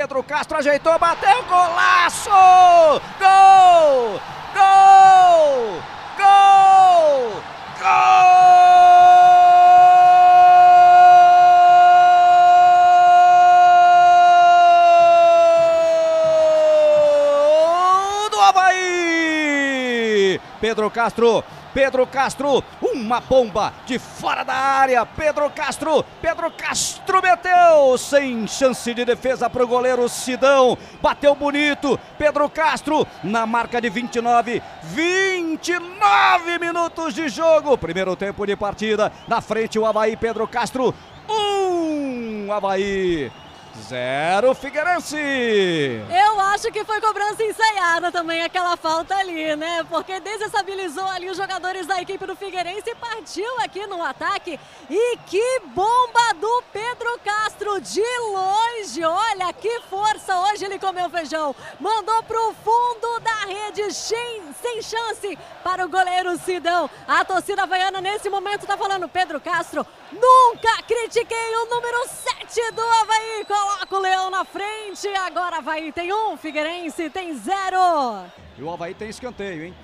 Pedro Castro ajeitou, bateu, golaço! Gol! Gol! Pedro Castro Pedro Castro, uma bomba de fora da área. Pedro Castro, Pedro Castro meteu, sem chance de defesa para o goleiro Sidão. Bateu bonito. Pedro Castro na marca de 29, 29 minutos de jogo. Primeiro tempo de partida. Na frente o Havaí, Pedro Castro. Um Havaí. Zero Figueirense. Eu acho que foi cobrança ensaiada também aquela falta ali, né? Porque desestabilizou ali os jogadores da equipe do Figueirense e partiu aqui no ataque. E que bomba do Pedro Castro de longe. Olha que força hoje ele comeu feijão. Mandou pro fundo da rede sem, sem chance para o goleiro Sidão. A torcida havaiana nesse momento tá falando Pedro Castro. Nunca critiquei o número 7 do Havaí. Coloca o Leão na frente. Agora Havaí tem um, Figueirense tem zero. E o Havaí tem escanteio, hein?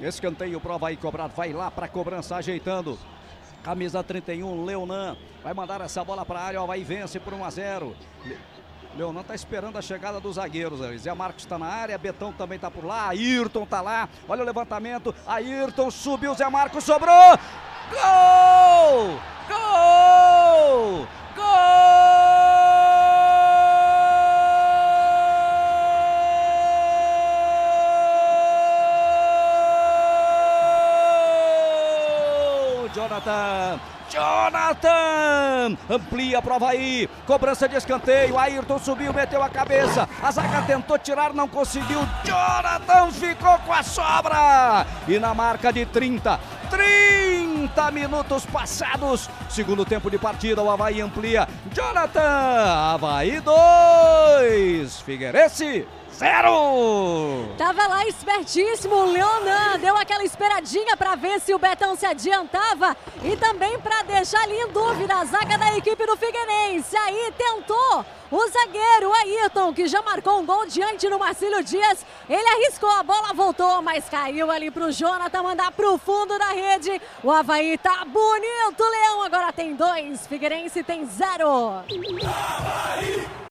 Escanteio pro Havaí cobrado. Vai lá pra cobrança, ajeitando. Camisa 31, Leonan. Vai mandar essa bola pra área. O Havaí vence por 1 a 0. Leonan está esperando a chegada dos zagueiros. Zé Marcos está na área, Betão também está por lá, Ayrton está lá. Olha o levantamento. Ayrton subiu, Zé Marcos sobrou. Gol! Jonathan! Jonathan! Amplia para o Havaí. Cobrança de escanteio. Ayrton subiu, meteu a cabeça. A zaga tentou tirar, não conseguiu. Jonathan ficou com a sobra. E na marca de 30. 30 minutos passados. Segundo tempo de partida, o Havaí amplia. Jonathan! Havaí 2. Figueirense zero! Tava lá espertíssimo o Leonan, deu aquela esperadinha para ver se o Betão se adiantava e também para deixar ali em dúvida a zaga da equipe do Figueirense. Aí tentou o zagueiro Ayrton, que já marcou um gol diante do Marcílio Dias. Ele arriscou, a bola voltou, mas caiu ali pro Jonathan mandar pro fundo da rede. O Havaí tá bonito, Leão agora tem dois, Figueirense tem zero. Havaí!